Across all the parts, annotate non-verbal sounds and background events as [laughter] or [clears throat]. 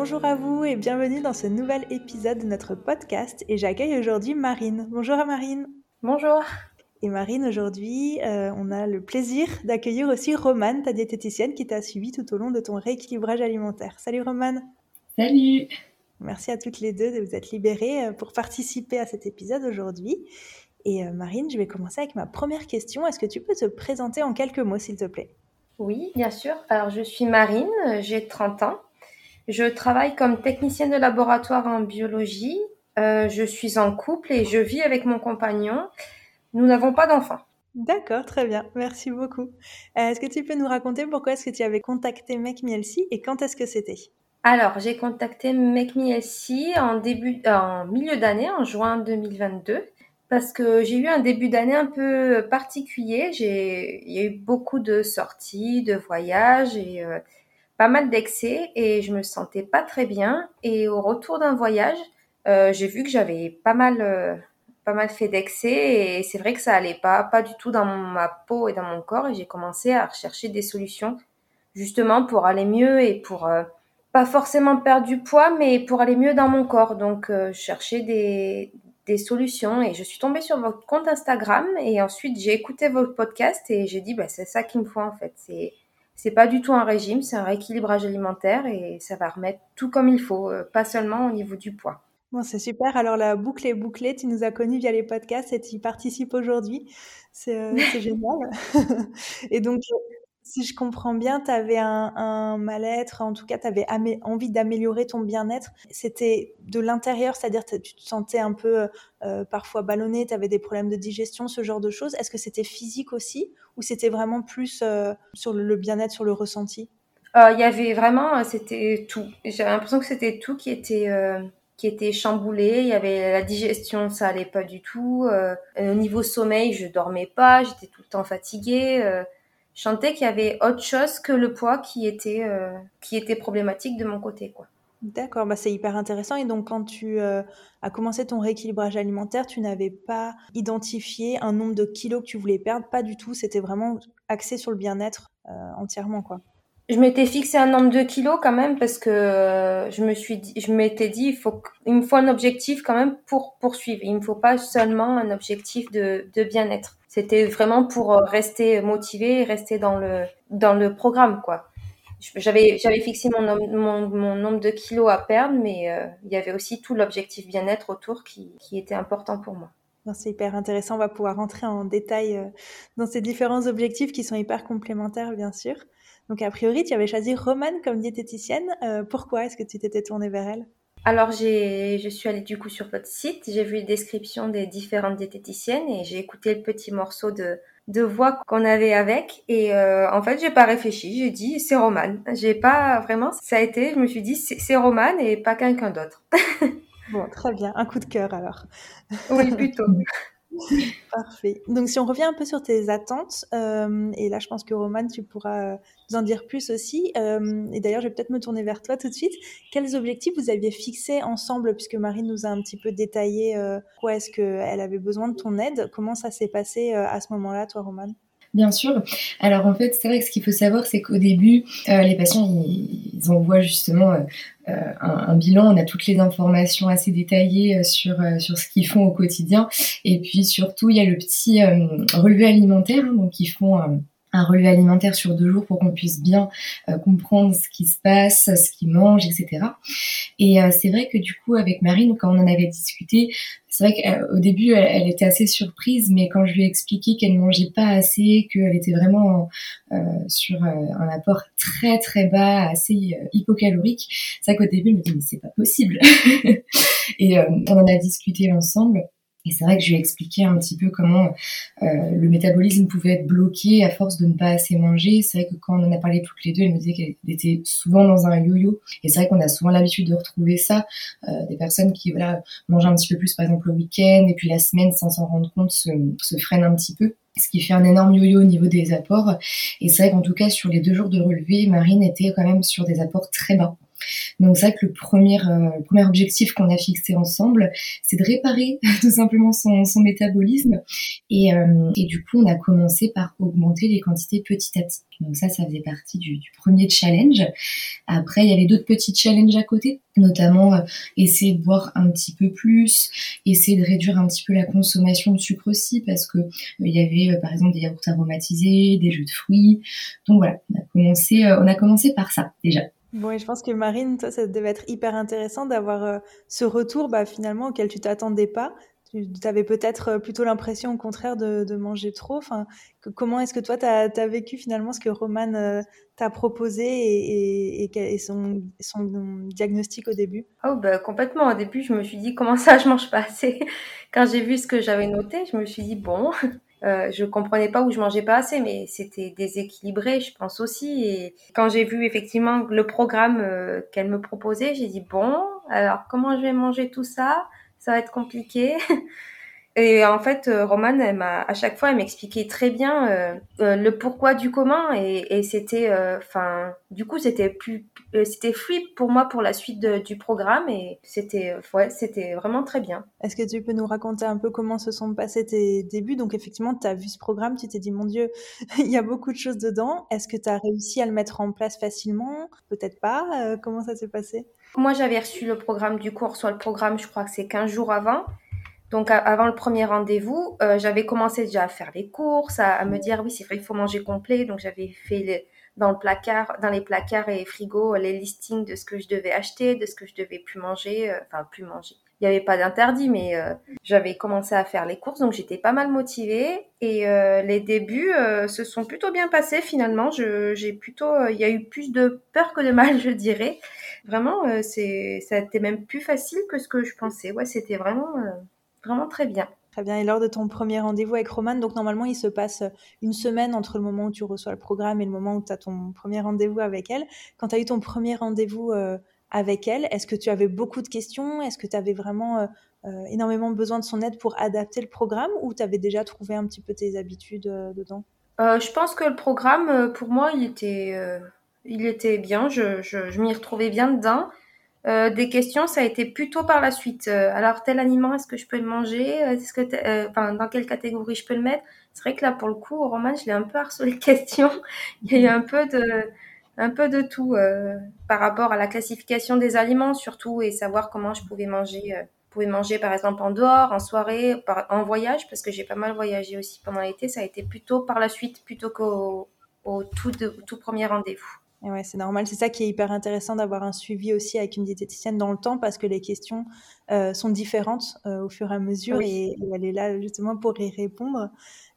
Bonjour à vous et bienvenue dans ce nouvel épisode de notre podcast et j'accueille aujourd'hui Marine. Bonjour à Marine. Bonjour. Et Marine, aujourd'hui, euh, on a le plaisir d'accueillir aussi Romane, ta diététicienne qui t'a suivi tout au long de ton rééquilibrage alimentaire. Salut Romane. Salut. Merci à toutes les deux de vous être libérées euh, pour participer à cet épisode aujourd'hui. Et euh, Marine, je vais commencer avec ma première question. Est-ce que tu peux te présenter en quelques mots, s'il te plaît? Oui, bien sûr. Alors, je suis Marine, j'ai 30 ans. Je travaille comme technicienne de laboratoire en biologie. Euh, je suis en couple et je vis avec mon compagnon. Nous n'avons pas d'enfants. D'accord, très bien. Merci beaucoup. Euh, est-ce que tu peux nous raconter pourquoi est-ce que tu avais contacté Make Me et quand est-ce que c'était? Alors, j'ai contacté Make Me en début, en milieu d'année, en juin 2022 parce que j'ai eu un début d'année un peu particulier. J'ai, il y a eu beaucoup de sorties, de voyages et euh, pas mal d'excès et je me sentais pas très bien. Et au retour d'un voyage, euh, j'ai vu que j'avais pas mal, euh, pas mal fait d'excès et c'est vrai que ça allait pas, pas du tout dans ma peau et dans mon corps. Et j'ai commencé à rechercher des solutions justement pour aller mieux et pour euh, pas forcément perdre du poids, mais pour aller mieux dans mon corps. Donc, chercher des, des solutions et je suis tombée sur votre compte Instagram et ensuite j'ai écouté votre podcast et j'ai dit bah c'est ça qu'il me faut en fait c'est c'est pas du tout un régime, c'est un rééquilibrage alimentaire et ça va remettre tout comme il faut, euh, pas seulement au niveau du poids. Bon, c'est super. Alors la boucle est bouclée. Tu nous as connus via les podcasts et tu y participes aujourd'hui. C'est euh, [laughs] génial. [laughs] et donc, si je comprends bien, tu avais un, mal-être, en tout cas, tu avais envie d'améliorer ton bien-être. C'était de l'intérieur, c'est-à-dire tu te sentais un peu euh, parfois ballonné, tu avais des problèmes de digestion, ce genre de choses. Est-ce que c'était physique aussi ou c'était vraiment plus euh, sur le, bien-être, sur le ressenti? Euh, Il y avait vraiment, c'était tout. J'avais l'impression que c'était tout qui était qui était chamboulé. Il y avait la digestion, ça allait pas du tout. au niveau sommeil, je dormais pas, j'étais tout le temps fatiguée je sentais qu'il y avait autre chose que le poids qui était, euh, qui était problématique de mon côté. quoi. D'accord, bah c'est hyper intéressant. Et donc, quand tu euh, as commencé ton rééquilibrage alimentaire, tu n'avais pas identifié un nombre de kilos que tu voulais perdre, pas du tout. C'était vraiment axé sur le bien-être euh, entièrement, quoi. Je m'étais fixé un nombre de kilos quand même parce que je me suis dit, je m'étais dit, il faut, il me faut un objectif quand même pour poursuivre. Il me faut pas seulement un objectif de, de bien-être. C'était vraiment pour euh, rester motivé rester dans le, dans le programme, quoi. J'avais, j'avais fixé mon, mon, mon, nombre de kilos à perdre, mais euh, il y avait aussi tout l'objectif bien-être autour qui, qui était important pour moi. C'est hyper intéressant. On va pouvoir rentrer en détail euh, dans ces différents objectifs qui sont hyper complémentaires, bien sûr. Donc, a priori, tu avais choisi Romane comme diététicienne. pourquoi est-ce que tu t'étais tournée vers elle? Alors, j'ai, je suis allée du coup sur votre site, j'ai vu les descriptions des différentes diététiciennes et j'ai écouté le petit morceau de, de voix qu'on avait avec. Et euh, en fait, j'ai pas réfléchi, j'ai dit c'est Romane. J'ai pas vraiment, ça a été, je me suis dit c'est Romane et pas quelqu'un d'autre. [laughs] bon, très bien, un coup de cœur alors. Oui, plutôt. [laughs] [laughs] Parfait. Donc, si on revient un peu sur tes attentes, euh, et là, je pense que Roman, tu pourras euh, nous en dire plus aussi. Euh, et d'ailleurs, je vais peut-être me tourner vers toi tout de suite. Quels objectifs vous aviez fixés ensemble, puisque Marie nous a un petit peu détaillé quoi est-ce qu'elle avait besoin de ton aide? Comment ça s'est passé à ce moment-là, toi, Roman? Bien sûr. Alors en fait, c'est vrai que ce qu'il faut savoir, c'est qu'au début, euh, les patients, ils, envoient justement euh, euh, un, bilan. On a toutes les informations assez détaillées sur, sur ce qu'ils font au quotidien. Et puis surtout, il y a le petit relevé alimentaire. Hein, donc ils font un relevé alimentaire sur deux jours pour qu'on puisse bien euh, comprendre ce qui se passe, ce qu'ils mangent, etc. Et euh, c'est vrai que du coup, avec Marine, quand on en avait discuté, c'est vrai qu'au début, elle, était assez surprise, mais quand je lui ai expliqué qu'elle mangeait pas assez, qu'elle était vraiment euh, sur un apport très très bas, assez hypocalorique, c'est vrai qu'au début, elle me dit mais c'est pas possible. [laughs] Et on en a discuté ensemble. Et c'est vrai que je lui ai expliqué un petit peu comment euh, le métabolisme pouvait être bloqué à force de ne pas assez manger. C'est vrai que quand on en a parlé toutes les deux, elle me disait qu'elle était souvent dans un yo-yo. Et c'est vrai qu'on a souvent l'habitude de retrouver ça, euh, des personnes qui voilà mangent un petit peu plus par exemple le week-end et puis la semaine sans s'en rendre compte se, se freinent un petit peu ce qui fait un énorme yo-yo au niveau des apports. Et c'est vrai qu'en tout cas, sur les deux jours de relevé, Marine était quand même sur des apports très bas. Donc c'est vrai que le premier, euh, premier objectif qu'on a fixé ensemble, c'est de réparer [laughs] tout simplement son, son métabolisme. Et, euh, et, du coup, on a commencé par augmenter les quantités petit à petit. Donc ça, ça faisait partie du, du premier challenge. Après, il y avait d'autres petits challenges à côté, notamment euh, essayer de boire un petit peu plus, essayer de réduire un petit peu la consommation de sucre aussi, parce que il y avait par exemple des yaourts aromatisés, des jus de fruits. Donc voilà, on a commencé, on a commencé par ça déjà. Bon, et je pense que Marine, toi, ça devait être hyper intéressant d'avoir euh, ce retour bah, finalement auquel tu t'attendais pas. Tu avais peut-être euh, plutôt l'impression au contraire de, manger trop. Enfin, comment est-ce que toi, tu as, vécu finalement ce que Roman euh, t'a proposé et son, son, diagnostic au début? Oh, bah, complètement. Au début, je me suis dit, comment ça, je mange pas assez? Quand j'ai vu ce que j'avais noté, je me suis dit, bon, euh, je comprenais pas où je mangeais pas assez, mais c'était déséquilibré, je pense aussi. Et quand j'ai vu effectivement le programme euh, qu'elle me proposait, j'ai dit bon, alors comment je vais manger tout ça? Ça va être compliqué. [laughs] Et en fait, euh, Romane, elle m'a, à chaque fois, elle m'expliquait très bien euh, euh, le pourquoi du comment, et, et c'était, enfin, du coup, c'était plus, c'était fluide pour moi pour la suite de, du programme, et c'était, ouais, c'était vraiment très bien. Est-ce que tu peux nous raconter un peu comment se sont passés tes débuts? Donc, effectivement, tu as vu ce programme, tu t'es dit, mon Dieu, [laughs] il y a beaucoup de choses dedans. Est-ce que tu as réussi à le mettre en place facilement? Peut-être pas. comment ça s'est passé? Moi, j'avais reçu le programme du cours, soit le programme, je crois que c'est 15 jours avant. Donc avant le premier rendez-vous, euh, j'avais commencé déjà à faire les courses, à, à me dire oui c'est vrai il faut manger complet. Donc j'avais fait les, dans le placard, dans les placards et frigos les listings de ce que je devais acheter, de ce que je devais plus manger, euh, enfin plus manger. Il n'y avait pas d'interdit, mais euh, j'avais commencé à faire les courses, donc j'étais pas mal motivée. Et euh, les débuts se sont plutôt bien passés finalement. J'ai plutôt, il y a eu plus de peur que de mal, je dirais. Vraiment, c'est, ça a été même plus facile que ce que je pensais. Ouais, c'était vraiment Vraiment très bien. Très bien. Et lors de ton premier rendez-vous avec Roman, donc normalement, il se passe une semaine entre le moment où tu reçois le programme et le moment où tu as ton premier rendez-vous avec elle. Quand tu as eu ton premier rendez-vous euh, avec elle, est-ce que tu avais beaucoup de questions? Est-ce que tu avais vraiment euh, euh, énormément besoin de son aide pour adapter le programme ou tu avais déjà trouvé un petit peu tes habitudes dedans? Je pense que le programme, pour moi, il était, il était bien. Je, je, je m'y retrouvais bien dedans. Euh, des questions, ça a été plutôt par la suite. Euh, alors, tel aliment, est-ce que je peux le manger? Est-ce que euh, enfin, Dans quelle catégorie je peux le mettre? C'est vrai que là, pour le coup, au roman, je l'ai un peu harcelé de questions. [laughs] Il y a eu un peu de, un peu de tout par rapport à la classification des aliments, surtout, et savoir comment je pouvais manger. pouvais manger, par exemple, en dehors, en soirée, en voyage, parce que j'ai pas mal voyagé aussi pendant l'été. Ça a été plutôt par la suite, plutôt qu'au au tout premier rendez-vous. Et ouais, c'est normal. C'est ça qui est hyper intéressant d'avoir un suivi aussi avec une diététicienne dans le temps parce que les questions euh, sont différentes euh, au fur et à mesure et, elle est là justement pour y répondre.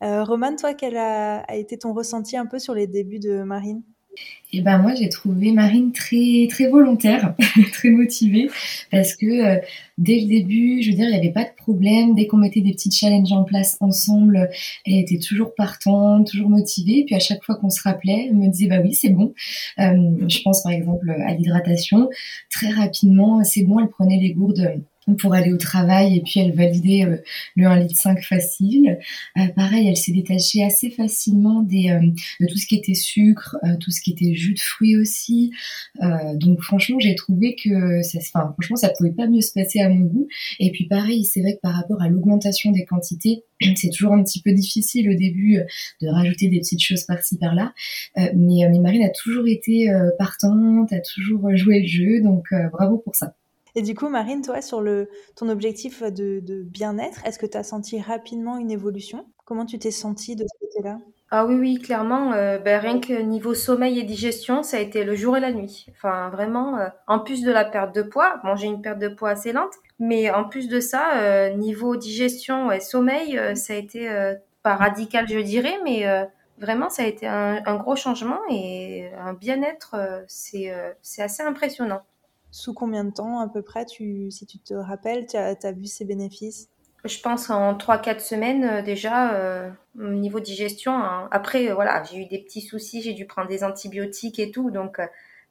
Euh, Romane, toi, quel a, a, été ton ressenti un peu sur les débuts de Marine? Et ben moi j'ai trouvé Marine très très volontaire, [laughs] très motivée parce que euh, dès le début, je veux dire, il n'y avait pas de problème. Dès qu'on mettait des petits challenges en place ensemble, elle était toujours partante, toujours motivée. Puis à chaque fois qu'on se rappelait, elle me disait bah oui c'est bon. Euh, je pense par exemple à l'hydratation. Très rapidement, c'est bon. Elle prenait les gourdes pour aller au travail et puis elle validait euh, le 1 litre 5 facile. Euh, pareil, elle s'est détachée assez facilement des, euh, de tout ce qui était sucre, tout ce qui était jus de fruits aussi. donc franchement, j'ai trouvé que ça, enfin, franchement, ça pouvait pas mieux se passer à mon goût. Et puis pareil, c'est vrai que par rapport à l'augmentation des quantités, [clears throat] c'est toujours un petit peu difficile au début de rajouter des petites choses par-ci par-là. mais, mais Marine a toujours été partante, a toujours joué le jeu, donc bravo pour ça. Et du coup, Marine, toi, sur le, ton objectif de, bien-être, est-ce que tu as senti rapidement une évolution? Comment tu t'es sentie de ce côté-là? Ah oui, oui, clairement, euh, ben, rien que niveau sommeil et digestion, ça a été le jour et la nuit. Enfin, vraiment, euh, en plus de la perte de poids, bon, j'ai une perte de poids assez lente, mais en plus de ça, euh, niveau digestion et sommeil, ça a été pas radical, je dirais, mais vraiment, ça a été un, un, gros changement et un bien-être, c'est assez impressionnant. Sous combien de temps à peu près, tu, si tu te rappelles, tu as, as vu ces bénéfices? Je pense en 3-4 semaines déjà, au niveau digestion. Hein. Après, voilà, j'ai eu des petits soucis, j'ai dû prendre des antibiotiques et tout. Donc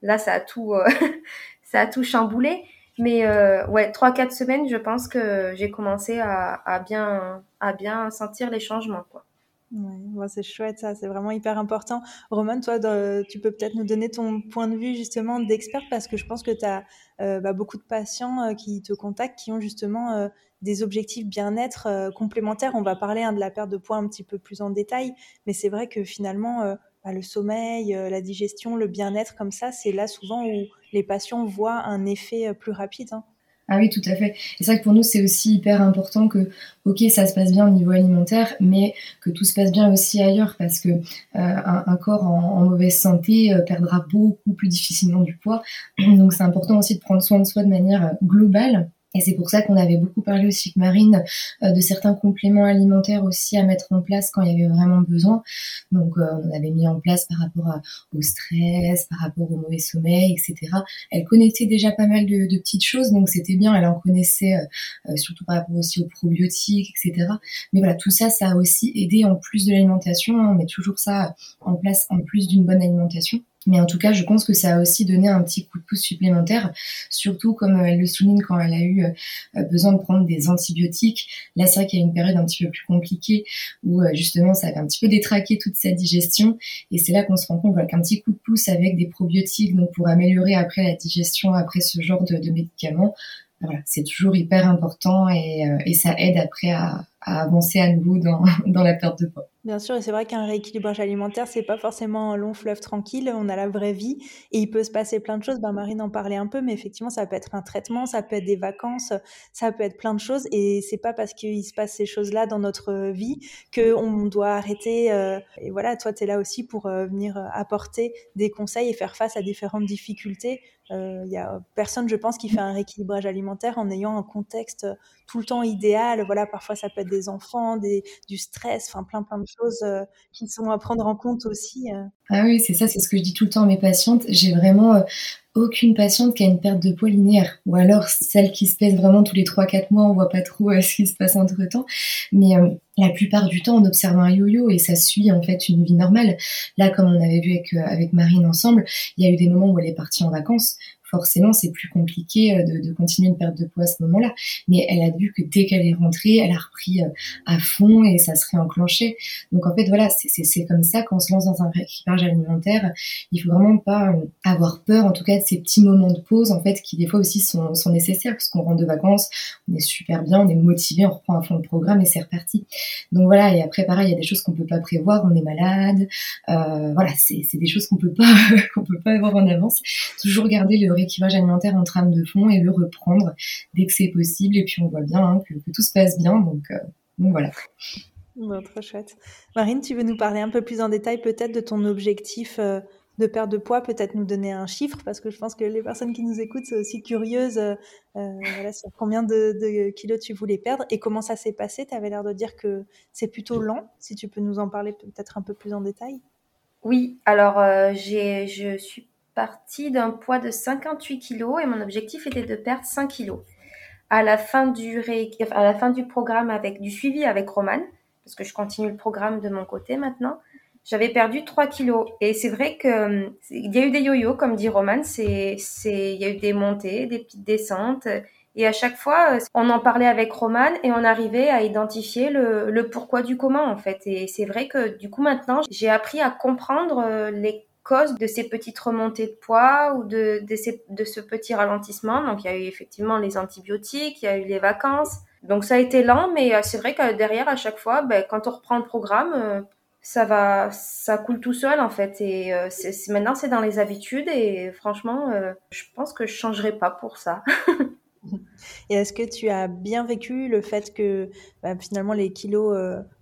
là, ça a tout, [laughs] ça a tout chamboulé. Mais ouais, 3-4 semaines, je pense que j'ai commencé à, à, bien, à bien sentir les changements. Quoi. Ouais, c'est chouette ça, c'est vraiment hyper important. Roman, toi, tu peux peut-être nous donner ton point de vue justement d'expert parce que je pense que tu as euh, bah, beaucoup de patients euh, qui te contactent qui ont justement euh, des objectifs bien-être complémentaires. On va parler hein, de la perte de poids un petit peu plus en détail, mais c'est vrai que finalement, bah, le sommeil, la digestion, le bien-être comme ça, c'est là souvent où les patients voient un effet plus rapide. Hein. Ah oui, tout à fait. Et c'est vrai que pour nous, c'est aussi hyper important que, ok, ça se passe bien au niveau alimentaire, mais que tout se passe bien aussi ailleurs, parce que euh, un, corps en, mauvaise santé euh, perdra beaucoup plus difficilement du poids. Donc c'est important aussi de prendre soin de soi de manière globale et c'est pour ça qu'on avait beaucoup parlé aussi avec Marine euh, de certains compléments alimentaires aussi à mettre en place quand il y avait vraiment besoin. Donc euh, on avait mis en place par rapport au stress, par rapport au mauvais sommeil, etc. Elle connaissait déjà pas mal de, de petites choses, donc c'était bien. Elle en connaissait euh, surtout par rapport aussi aux probiotiques, etc. Mais voilà, tout ça, ça a aussi aidé en plus de l'alimentation. Hein, on met toujours ça en place en plus d'une bonne alimentation. Mais en tout cas, je pense que ça a aussi donné un petit coup de pouce supplémentaire, surtout comme euh, elle le souligne quand elle a eu euh, besoin de prendre des antibiotiques. Là, c'est vrai qu'il y a une période un petit peu plus compliquée où euh, justement ça avait un petit peu détraqué toute sa digestion. Et c'est là qu'on se rend compte qu'un petit coup de pouce avec des probiotiques, donc pour améliorer après la digestion, après ce genre de, médicaments, voilà, c'est toujours hyper important et, ça aide après à, avancer à nouveau dans [laughs] la perte de poids. Bien sûr, et c'est vrai qu'un rééquilibrage alimentaire, c'est pas forcément un long fleuve tranquille. On a la vraie vie et il peut se passer plein de choses. Ben, Marine en parlait un peu, mais effectivement, ça peut être un traitement, ça peut être des vacances, ça peut être plein de choses. Et c'est pas parce qu'il se passe ces choses-là dans notre vie qu'on doit arrêter. Euh, et voilà, toi, tu es là aussi pour euh, venir apporter des conseils et faire face à différentes difficultés. Il euh, y a personne, je pense, qui fait un rééquilibrage alimentaire en ayant un contexte tout le temps idéal. Voilà, parfois ça peut être des enfants, des, du stress, enfin plein plein de choses euh, qui sont à prendre en compte aussi. Euh. Ah oui, c'est ça, c'est ce que je dis tout le temps à mes patientes. J'ai vraiment euh, aucune patiente qui a une perte de poids linéaire. Ou alors celle qui se pèse vraiment tous les 3-4 mois, on voit pas trop [laughs] ce qui se passe entre temps. Mais la plupart du temps, on observe un yo-yo et ça suit en fait une vie normale. Là, comme on avait vu avec, avec Marine ensemble, il y a eu des moments où elle est partie en vacances forcément c'est plus compliqué euh, de, continuer une perte de poids à ce moment-là. Mais elle a vu que dès qu'elle est rentrée, elle a repris euh, à fond et ça se réenclenchait. Donc en fait voilà, c'est comme ça qu'on se lance dans un rééquilibrage alimentaire. Il faut vraiment pas euh, avoir peur, en tout cas de ces petits moments de pause en fait qui des fois aussi sont, nécessaires parce qu'on rentre de vacances, on est super bien, on est motivé, on reprend à fond le programme et c'est reparti. Donc voilà, et après pareil, il y a des choses qu'on peut pas prévoir, on est malade, voilà, c'est des choses qu'on peut pas [laughs] qu'on peut pas avoir en avance. Toujours garder le équilibrage alimentaire en trame de fond et le reprendre dès que c'est possible. Et puis on voit bien hein, que, tout se passe bien. Donc, euh, voilà. trop chouette. Marine, tu veux nous parler un peu plus en détail peut-être de ton objectif euh, de perte de poids, peut-être nous donner un chiffre, parce que je pense que les personnes qui nous écoutent sont aussi curieuses euh, voilà, sur combien de, kilos tu voulais perdre et comment ça s'est passé. Tu avais l'air de dire que c'est plutôt lent, si tu peux nous en parler peut-être un peu plus en détail. Oui, alors j'ai, je suis partie d'un poids de 58 kg et mon objectif était de perdre 5 kg. À la fin du, à la fin du programme avec du suivi avec Roman, parce que je continue le programme de mon côté maintenant, j'avais perdu 3 kilos. Et c'est vrai que il y a eu des yo-yo, comme dit Roman, c'est, il y a eu des montées, des petites descentes. Et à chaque fois, on en parlait avec Roman et on arrivait à identifier le, le pourquoi du comment, en fait. Et c'est vrai que du coup, maintenant, j'ai appris à comprendre euh, les cause de ces petites remontées de poids ou de, de, ce petit ralentissement. Donc, il y a eu effectivement les antibiotiques, il y a eu les vacances. Donc, ça a été lent, mais euh, c'est vrai que derrière, à chaque fois, ben, quand on reprend le programme, euh, ça va, ça coule tout seul en fait. Et euh, maintenant, c'est dans les habitudes et franchement, je pense que je changerai pas pour ça. [laughs] et est-ce que tu as bien vécu le fait que ben, finalement les kilos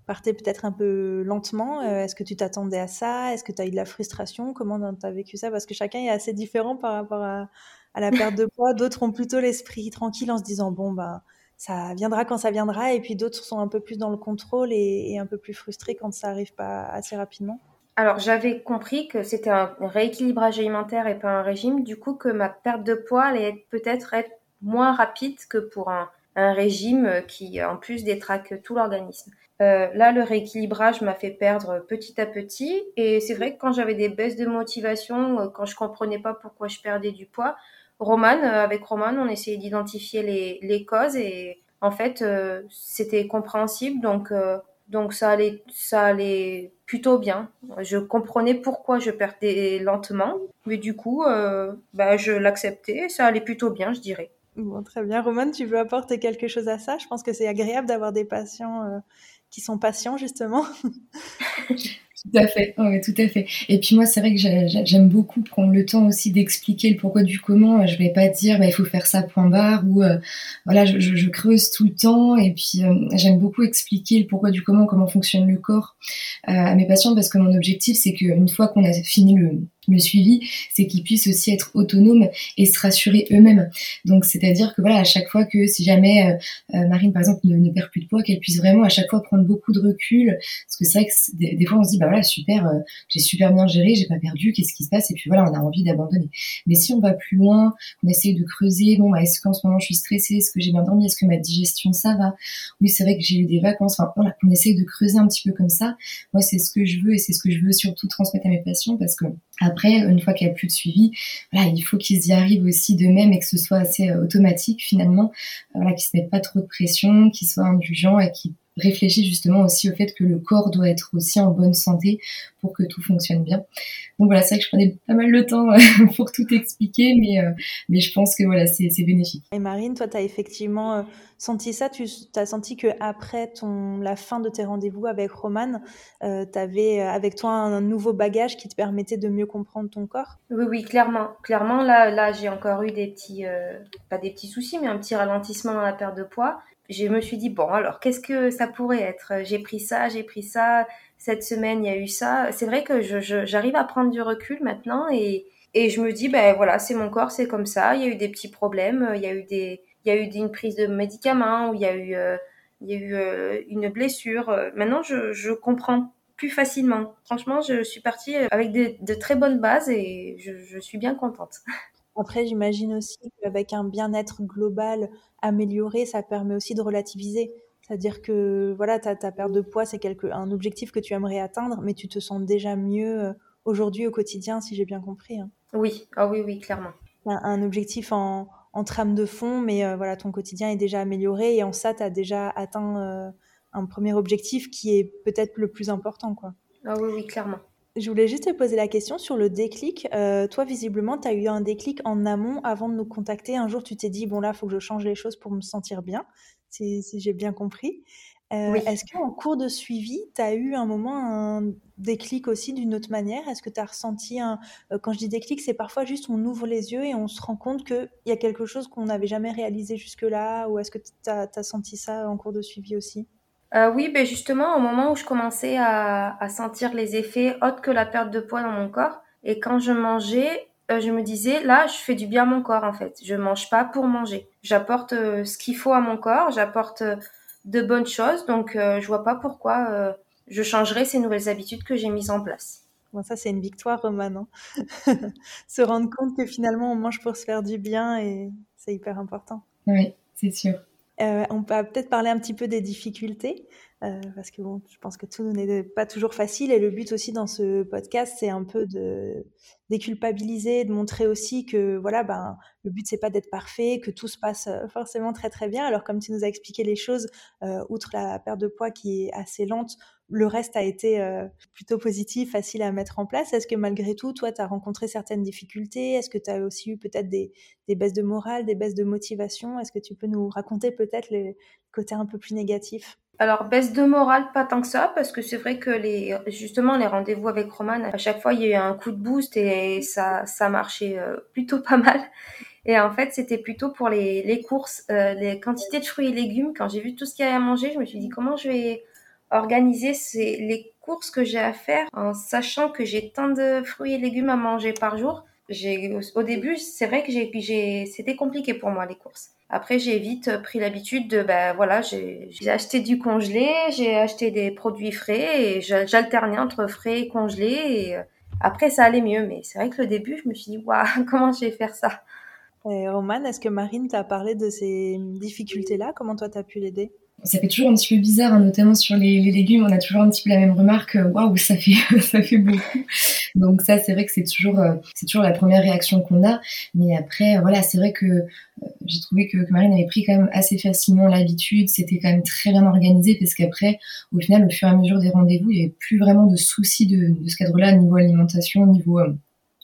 partait peut-être un peu lentement. Euh, est-ce que tu t'attendais à ça? Est-ce que tu as eu de la frustration? Comment tu as vécu ça? Parce que chacun est assez différent par rapport à, la perte de [laughs] poids. D'autres ont plutôt l'esprit tranquille en se disant bon, bah, ça viendra quand ça viendra. Et puis d'autres sont un peu plus dans le contrôle et, un peu plus frustrés quand ça arrive pas assez rapidement. Alors j'avais compris que c'était un rééquilibrage alimentaire et pas un régime. Du coup, que ma perte de poids allait peut-être être moins rapide que pour un un régime qui, en plus, détraque tout l'organisme. Euh, là, le rééquilibrage m'a fait perdre petit à petit. Et c'est vrai que quand j'avais des baisses de motivation, euh, quand je comprenais pas pourquoi je perdais du poids, Roman, euh, avec Roman, on essayait d'identifier les, les, causes et en fait, c'était compréhensible. Donc, donc ça allait, ça allait plutôt bien. Je comprenais pourquoi je perdais lentement, mais du coup, bah, je l'acceptais. Ça allait plutôt bien, je dirais. Très bien. Roman, tu veux apporter quelque chose à ça? Je pense que c'est agréable d'avoir des patients qui sont patients justement. [laughs] tout à fait, tout à fait. Et puis moi, c'est vrai que j'aime beaucoup prendre le temps aussi d'expliquer le pourquoi du comment. Je vais pas dire, bah, il faut faire ça point barre ou euh, voilà, je, creuse tout le temps. Et puis euh, j'aime beaucoup expliquer le pourquoi du comment, comment fonctionne le corps euh, à mes patients parce que mon objectif, c'est qu'une fois qu'on a fini le le suivi, c'est qu'ils puissent aussi être autonomes et se rassurer eux-mêmes. Donc, c'est-à-dire que voilà, à chaque fois que si jamais euh, euh, Marine, par exemple, ne, perd plus de poids, qu'elle puisse vraiment à chaque fois prendre beaucoup de recul, parce que c'est vrai que des, fois on se dit bah voilà super, euh, j'ai super bien géré, j'ai pas perdu, qu'est-ce qui se passe? Et puis voilà, on a envie d'abandonner. Mais si on va plus loin, on essaye de creuser, bon, bah, est-ce qu'en ce moment je suis stressée, est-ce que j'ai bien dormi, est-ce que ma digestion ça va? Oui, c'est vrai que j'ai eu des vacances. Enfin voilà, on essaye de creuser un petit peu comme ça. Moi, c'est ce que je veux et c'est ce que je veux surtout transmettre à mes patients parce que après, une fois qu'il n'y a plus de suivi, il faut qu'ils y arrivent aussi d'eux-mêmes et que ce soit assez euh, automatique finalement, voilà, qu'ils se mettent pas trop de pression, qu'ils soient indulgents et qu'ils réfléchissent justement aussi au fait que le corps doit être aussi en bonne santé pour que tout fonctionne bien. Donc voilà, c'est vrai que je prenais pas mal de temps euh, [laughs] pour tout expliquer, mais, euh, mais je pense que voilà, c'est bénéfique. Et Marine, toi, tu as effectivement euh, senti ça, tu as senti que après ton, la fin de tes rendez-vous avec Roman, tu avais avec toi un, nouveau bagage qui te permettait de mieux comprendre ton corps? Oui, oui, clairement. Clairement, là, là j'ai encore eu des petits, pas des petits soucis, mais un petit ralentissement dans la perte de poids je me suis dit, bon, alors, qu'est-ce que ça pourrait être? J'ai pris ça, j'ai pris ça, cette semaine, il y a eu ça. C'est vrai que j'arrive à prendre du recul maintenant et, et je me dis, ben voilà, c'est mon corps, c'est comme ça. Il y a eu des petits problèmes, il y a eu, des, il y a eu une prise de médicaments, ou il y a eu, euh, il y a eu euh, une blessure. Maintenant, je, je comprends plus facilement. Franchement, je suis partie avec de très bonnes bases et je, je suis bien contente. Après, j'imagine aussi qu'avec un bien-être global amélioré, ça permet aussi de relativiser. C'est-à-dire que voilà, ta, ta perte de poids, c'est un objectif que tu aimerais atteindre, mais tu te sens déjà mieux euh, aujourd'hui au quotidien, si j'ai bien compris. Hein. Oui, ah oui, oui, clairement. Un, un objectif en, en, trame de fond, mais euh, voilà, ton quotidien est déjà amélioré et en ça, tu as déjà atteint euh, un premier objectif qui est peut-être le plus important. Quoi. Ah oui, oui, clairement. Je voulais juste te poser la question sur le déclic. Euh, toi, visiblement, tu as eu un déclic en amont avant de nous contacter. Un jour, tu t'es dit, bon là, il faut que je change les choses pour me sentir bien, si, j'ai bien compris. Euh, est-ce qu'en cours de suivi, tu as eu un moment un déclic aussi d'une autre manière? Est-ce que tu as ressenti un... Euh, quand je dis déclic, c'est parfois juste on ouvre les yeux et on se rend compte qu'il y a quelque chose qu'on n'avait jamais réalisé jusque-là? Ou est-ce que tu as senti ça en cours de suivi aussi? Euh, oui, ben justement, au moment où je commençais à, à, sentir les effets autres que la perte de poids dans mon corps, et quand je mangeais, euh, je me disais, là, je fais du bien à mon corps, en fait. Je mange pas pour manger. J'apporte euh, ce qu'il faut à mon corps, j'apporte de bonnes choses, donc je vois pas pourquoi je changerais ces nouvelles habitudes que j'ai mises en place. Bon, ça, c'est une victoire, Roman. Hein. [laughs] se rendre compte que finalement, on mange pour se faire du bien, et c'est hyper important. Oui, c'est sûr. Euh, on peut peut-être parler un petit peu des difficultés, euh, parce que bon, je pense que tout n'est pas toujours facile. Et le but aussi dans ce podcast, c'est un peu de déculpabiliser, de montrer aussi que voilà, ben, le but c'est pas d'être parfait, que tout se passe euh, forcément très très bien. Alors comme tu nous as expliqué les choses, outre la perte de poids qui est assez lente, le reste a été euh, plutôt positif, facile à mettre en place. Est-ce que malgré tout, toi, tu as rencontré certaines difficultés? Est-ce que tu as aussi eu peut-être des, baisses de morale, des baisses de motivation? Est-ce que tu peux nous raconter peut-être les côtés un peu plus négatifs? Alors baisse de morale pas tant que ça parce que c'est vrai que les justement les rendez-vous avec Roman à chaque fois il y a eu un coup de boost et ça ça marchait euh, plutôt [laughs] pas mal et en fait c'était plutôt pour les, courses euh, les quantités de fruits et légumes quand j'ai vu tout ce qu'il y avait à manger je me suis dit comment je vais organiser les courses que j'ai à faire en sachant que j'ai tant de fruits et légumes à manger par jour? J'ai, au début, c'est vrai que j'ai, j'ai, c'était compliqué pour moi les courses. Après, j'ai vite pris l'habitude de, ben voilà, j'ai, acheté du congelé, j'ai acheté des produits frais et j'alternais entre frais et congelé. Et euh, après, ça allait mieux. Mais c'est vrai que le début, je me suis dit, waouh, [laughs] comment je vais faire ça? Et Romane, est-ce que Marine t'a parlé de ces difficultés-là? Comment toi, tu as pu l'aider? Ça fait toujours un petit peu bizarre, hein, notamment sur les, légumes, on a toujours un petit peu la même remarque, euh, waouh, ça fait [laughs] ça fait beaucoup. Donc ça, c'est vrai que c'est toujours euh, toujours la première réaction qu'on a, mais après voilà, c'est vrai que euh, j'ai trouvé que, que, Marine avait pris quand même assez facilement l'habitude, c'était quand même très bien organisé parce qu'après, au final, au fur et à mesure des rendez-vous, il n'y avait plus vraiment de soucis de, de ce cadre-là, niveau alimentation, niveau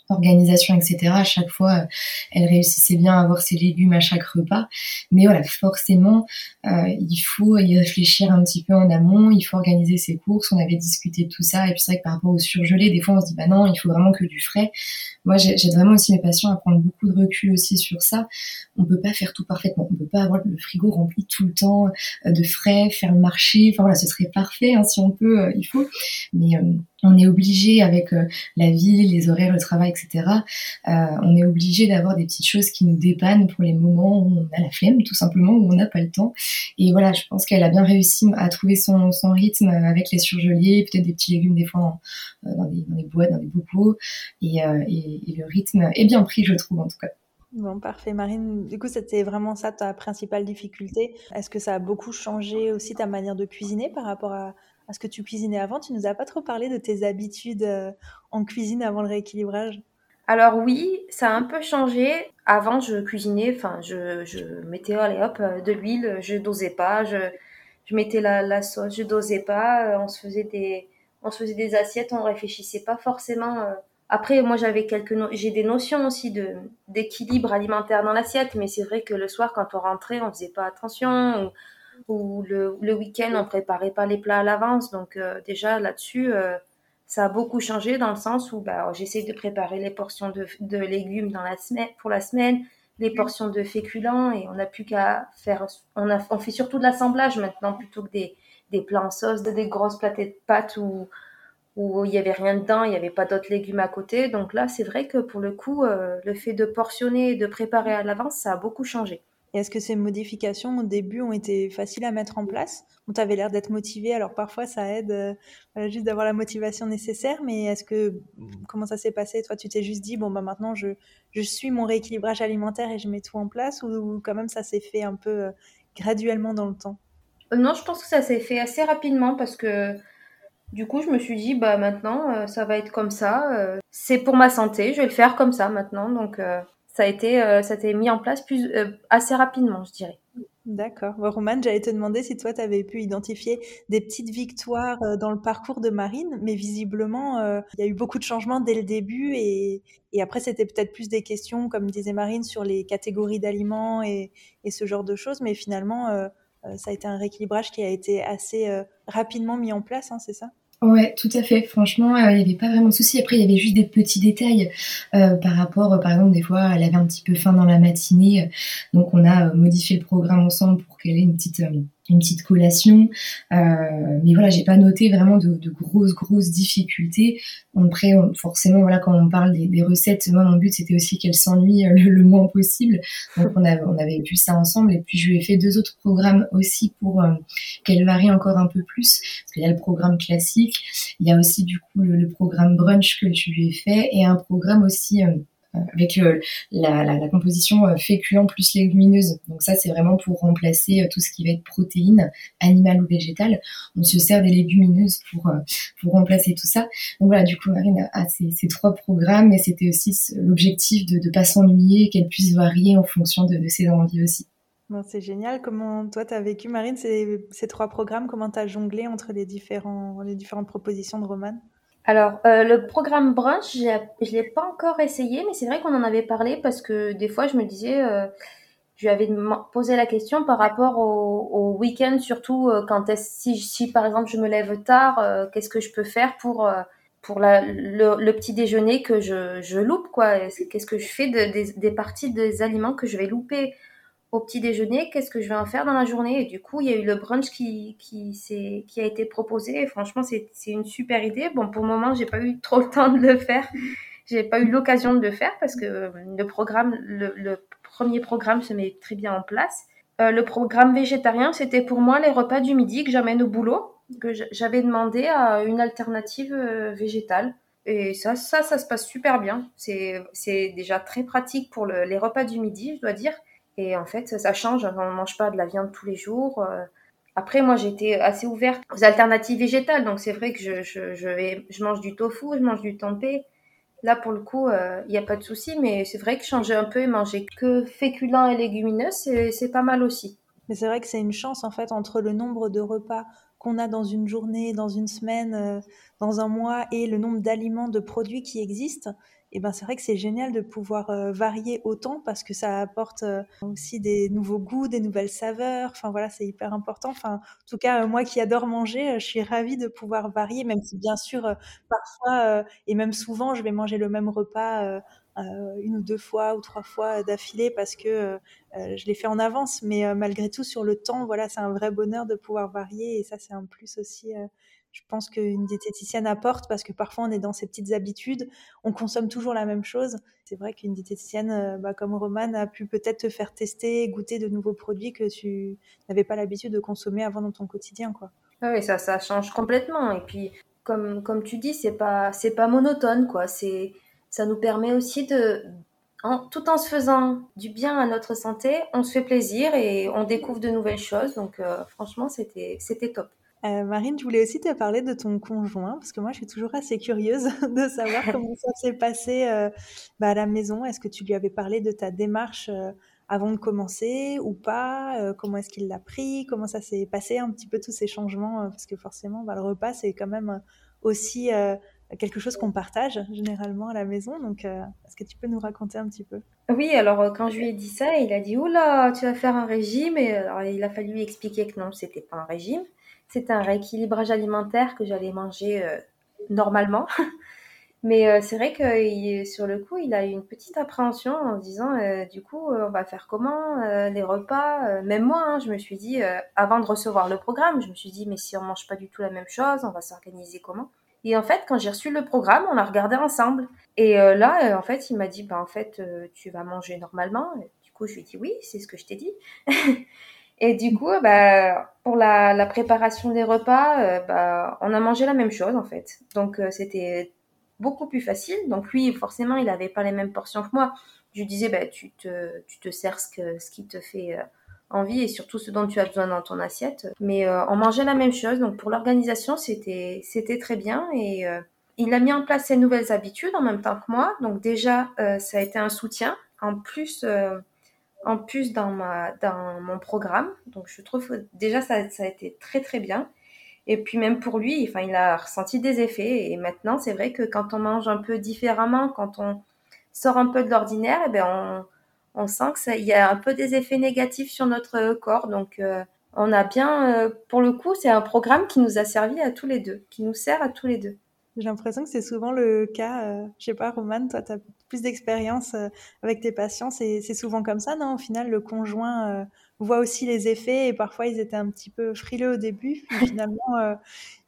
organisation, etc. À chaque fois, euh, elle réussissait bien à avoir ses légumes à chaque repas. Mais voilà, forcément, euh, il faut y réfléchir un petit peu en amont, il faut organiser ses courses. On avait discuté de tout ça. Et puis c'est vrai que par rapport au surgelé, des fois on se dit, bah non, il faut vraiment que du frais. Moi, j'ai vraiment aussi mes patients à prendre beaucoup de recul aussi sur ça. On peut pas faire tout parfaitement. On peut pas avoir le frigo rempli tout le temps euh, de frais, faire le marché. Enfin voilà, ce serait parfait hein, si on peut, il faut. Mais on est obligé avec euh, la vie, les horaires, le travail, etc. Euh, on est obligé d'avoir des petites choses qui nous dépannent pour les moments où on a la flemme, tout simplement, où on n'a pas le temps. Et voilà, je pense qu'elle a bien réussi à trouver son, rythme avec les surgelés, peut-être des petits légumes des fois euh, dans, des, boîtes, dans des bocaux. Et, et, le rythme est bien pris, je trouve, en tout cas. Bon, parfait. Marine, du coup, c'était vraiment ça ta principale difficulté. Est-ce que ça a beaucoup changé aussi ta manière de cuisiner par rapport à, à ce que tu cuisinais avant? Tu nous as pas trop parlé de tes habitudes euh, en cuisine avant le rééquilibrage. Alors oui, ça a un peu changé. Avant, je cuisinais, enfin, je, je mettais allez hop euh, de l'huile, je dosais pas, je, je mettais la, la, sauce, je dosais pas. Euh, on se faisait des, on se faisait des assiettes, on réfléchissait pas forcément. Après, moi, j'avais quelques, j'ai des notions aussi de d'équilibre alimentaire dans l'assiette, mais c'est vrai que le soir, quand on rentrait, on faisait pas attention ou le, le week-end on préparait pas les plats à l'avance. Donc euh, déjà là-dessus, euh, ça a beaucoup changé dans le sens où bah, j'essaie de préparer les portions de, de, légumes dans la semaine, pour la semaine, les mmh. portions de féculents et on n'a plus qu'à faire. On, a, on fait surtout de l'assemblage maintenant plutôt que des, des plats en sauce, des grosses platées de pâtes où où il n'y avait rien dedans, il n'y avait pas d'autres légumes à côté. Donc là, c'est vrai que pour le coup, euh, le fait de portionner et de préparer à l'avance, ça a beaucoup changé. Et est-ce que ces modifications au début ont été faciles à mettre en place? On t'avait l'air d'être motivé, alors parfois ça aide euh, juste d'avoir la motivation nécessaire, mais est-ce que comment ça s'est passé? Toi, tu t'es juste dit bon bah maintenant je je suis mon rééquilibrage alimentaire et je mets tout en place, ou, quand même ça s'est fait un peu euh, graduellement dans le temps? Euh, Non, je pense que ça s'est fait assez rapidement parce que du coup, je me suis dit, bah maintenant, ça va être comme ça. c'est pour ma santé, je vais le faire comme ça maintenant. Donc, ça a été, euh, ça a été mis en place plus, euh, assez rapidement, je dirais. D'accord. Bon, Romane, j'allais te demander si toi, tu avais pu identifier des petites victoires euh, dans le parcours de Marine, mais visiblement, il y a eu beaucoup de changements dès le début et, et après, c'était peut-être plus des questions, comme disait Marine, sur les catégories d'aliments et, et, ce genre de choses, mais finalement, ça a été un rééquilibrage qui a été assez rapidement mis en place, hein, c'est ça? Ouais, tout à fait. Franchement, euh, il n'y avait pas vraiment de souci. Après, il y avait juste des petits détails euh, par rapport, par exemple, des fois, elle avait un petit peu faim dans la matinée, donc on a modifié le programme ensemble pour qu'elle ait une petite une petite collation. Euh, mais voilà, j'ai pas noté vraiment de, de, grosses, grosses difficultés. Après, forcément, voilà, quand on parle des, des recettes, moi, mon but, c'était aussi qu'elle s'ennuie euh, le, moins possible. Donc, on avait, on avait vu ça ensemble. Et puis, je lui ai fait deux autres programmes aussi pour euh, qu'elle varie encore un peu plus. Parce qu'il y a le programme classique. Il y a aussi, du coup, le, le programme brunch que je lui ai fait et un programme aussi euh, avec la, la, la, composition euh, féculent plus légumineuse. Donc ça, c'est vraiment pour remplacer euh, tout ce qui va être protéines, animales ou végétales. On se sert des légumineuses pour, euh, pour remplacer tout ça. Donc voilà, du coup, Marine a ces, trois programmes et c'était aussi l'objectif de ne pas s'ennuyer, qu'elle puisse varier en fonction de, ses envies aussi. Bon, c'est génial. Comment toi, tu as vécu, Marine, ces, ces trois programmes? Comment tu as jonglé entre les, les différentes propositions de Romane alors, euh, le programme brunch, je ne l'ai pas encore essayé, mais c'est vrai qu'on en avait parlé parce que des fois, je me disais, euh, je lui avais posé la question par rapport au, au week-end, surtout euh, quand si, si par exemple je me lève tard, euh, qu'est-ce que je peux faire pour pour la, le, petit déjeuner que je, je loupe quoi? Qu'est-ce que je fais de, des parties des aliments que je vais louper? Au petit déjeuner, qu'est-ce que je vais en faire dans la journée? Et du coup, il y a eu le brunch qui, qui, qui a été proposé. Et franchement, c'est une super idée. Bon, pour le moment, j'ai pas eu trop le temps de le faire. J'ai pas eu l'occasion de le faire parce que le programme, le, premier programme se met très bien en place. Euh, le programme végétarien, c'était pour moi les repas du midi que j'amène au boulot, que j'avais demandé à une alternative euh, végétale. Et ça, ça, ça se passe super bien. C'est déjà très pratique pour le, les repas du midi, je dois dire. Et en fait, ça, change. On ne mange pas de la viande tous les jours. Euh. Après, moi, j'étais assez ouverte aux alternatives végétales. Donc, c'est vrai que je, je, je, mange du tofu, je mange du tempeh. Là, pour le coup, il euh, n'y a pas de souci. Mais c'est vrai que changer un peu et manger que féculents et légumineux, c'est pas mal aussi. Mais c'est vrai que c'est une chance, en fait, entre le nombre de repas qu'on a dans une journée, dans une semaine, euh, dans un mois et le nombre d'aliments, de produits qui existent, et ben c'est vrai que c'est génial de pouvoir euh, varier autant parce que ça apporte euh, aussi des nouveaux goûts, des nouvelles saveurs. Enfin voilà, c'est hyper important. Enfin, en tout cas, moi qui adore manger, je suis ravie de pouvoir varier, même si bien sûr parfois et même souvent, je vais manger le même repas. une ou deux fois ou trois fois d'affilée parce que je l'ai fait en avance. Mais malgré tout, sur le temps, voilà, c'est un vrai bonheur de pouvoir varier et ça, c'est un plus aussi je pense qu'une diététicienne apporte parce que parfois on est dans ces petites habitudes, on consomme toujours la même chose. C'est vrai qu'une diététicienne euh, bah, comme Romane a pu peut-être te faire tester, goûter de nouveaux produits que tu n'avais pas l'habitude de consommer avant dans ton quotidien. Quoi. Ah oui, ça, ça change complètement. Et puis, comme, comme tu dis, c'est pas, c'est pas monotone. Quoi. C'est, ça nous permet aussi de, tout en se faisant du bien à notre santé, on se fait plaisir et on découvre de nouvelles choses. Donc, euh, franchement, c'était, c'était top. Euh, Marine, je voulais aussi te parler de ton conjoint, parce que moi, je suis toujours assez curieuse [laughs] de savoir [laughs] comment ça s'est passé euh, bah, à la maison. Est-ce que tu lui avais parlé de ta démarche euh, avant de commencer ou pas Comment est-ce qu'il l'a pris Comment ça s'est passé un petit peu tous ces changements Parce que forcément, bah, le repas, c'est quand même aussi quelque chose qu'on partage généralement à la maison. Donc, est-ce que tu peux nous raconter un petit peu? Oui, alors quand je lui ai dit ça, il a dit Oula, tu vas faire un régime. Et alors, il a fallu lui expliquer que non, c'était pas un régime c'est un rééquilibrage alimentaire que j'allais manger euh, normalement. [laughs] Mais euh, c'est vrai que sur le coup, il a eu une petite appréhension en disant, euh, du coup, on va faire comment les repas Même moi, hein, je me suis dit, avant de recevoir le programme, je me suis dit, mais si on mange pas du tout la même chose, on va s'organiser comment? Et en fait, quand j'ai reçu le programme, on l'a regardé ensemble. Et là, en fait, il m'a dit, bah, en fait, tu vas manger normalement. du coup, je lui ai dit, oui, c'est ce que je t'ai dit. [laughs] Et du coup, bah, pour la, préparation des repas, euh, bah, on a mangé la même chose en fait. Donc euh, c'était beaucoup plus facile. Donc lui, forcément, il n'avait pas les mêmes portions que moi. Je lui disais, bah, tu, te, tu te sers ce, que, ce qui te fait euh, envie et surtout ce dont tu as besoin dans ton assiette. Mais on mangeait la même chose. Donc pour l'organisation, c'était c'était très bien et il a mis en place ses nouvelles habitudes en même temps que moi. Donc déjà, ça a été un soutien. En plus en plus dans, ma, dans mon programme. Donc je trouve déjà ça, ça a été très très bien. Et puis même pour lui, enfin, il a ressenti des effets. Et maintenant, c'est vrai que quand on mange un peu différemment, quand on sort un peu de l'ordinaire, eh ben on, on sent qu'il y a un peu des effets négatifs sur notre corps. Donc euh, on a bien, euh, pour le coup, c'est un programme qui nous a servi à tous les deux, qui nous sert à tous les deux. J'ai l'impression que c'est souvent le cas. Euh, je sais pas, Romane, toi, tu as plus d'expérience euh, avec tes patients. C'est souvent comme ça, non? Au final, le conjoint euh, voit aussi les effets et parfois ils étaient un petit peu frileux au début. Finalement, euh,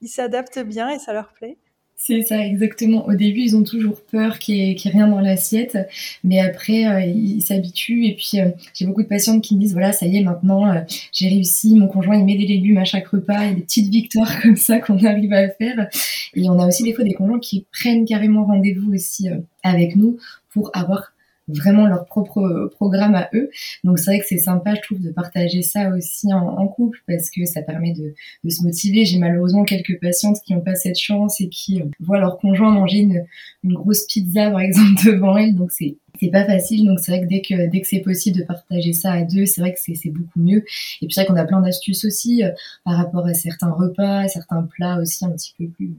ils s'adaptent bien et ça leur plaît. C'est ça, exactement. Au début, ils ont toujours peur qu'il n'y ait, rien dans l'assiette, mais après, euh, ils s'habituent. Et puis, euh, j'ai beaucoup de patientes qui me disent, voilà, ça y est, maintenant, euh, j'ai réussi, mon conjoint, il met des légumes à chaque repas, il y a des petites victoires [laughs] comme ça qu'on arrive à faire. Et on a aussi des fois des conjoints qui prennent carrément rendez-vous aussi avec nous pour avoir vraiment leur propre programme à eux. Donc c'est vrai que c'est sympa, je trouve, de partager ça aussi en, couple parce que ça permet de, de se motiver. J'ai malheureusement quelques patientes qui n'ont pas cette chance et qui euh, voient leur conjoint manger une, une grosse pizza par exemple [laughs] devant elles, donc c'est c'est pas facile. Donc c'est vrai que dès que dès que c'est possible de partager ça à deux, c'est vrai que c'est beaucoup mieux. Et puis c'est vrai qu'on a plein d'astuces aussi euh, par rapport à certains repas, certains plats aussi un petit peu plus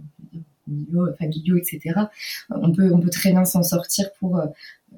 familiaux, etc. On peut, on peut très bien s'en sortir pour, euh,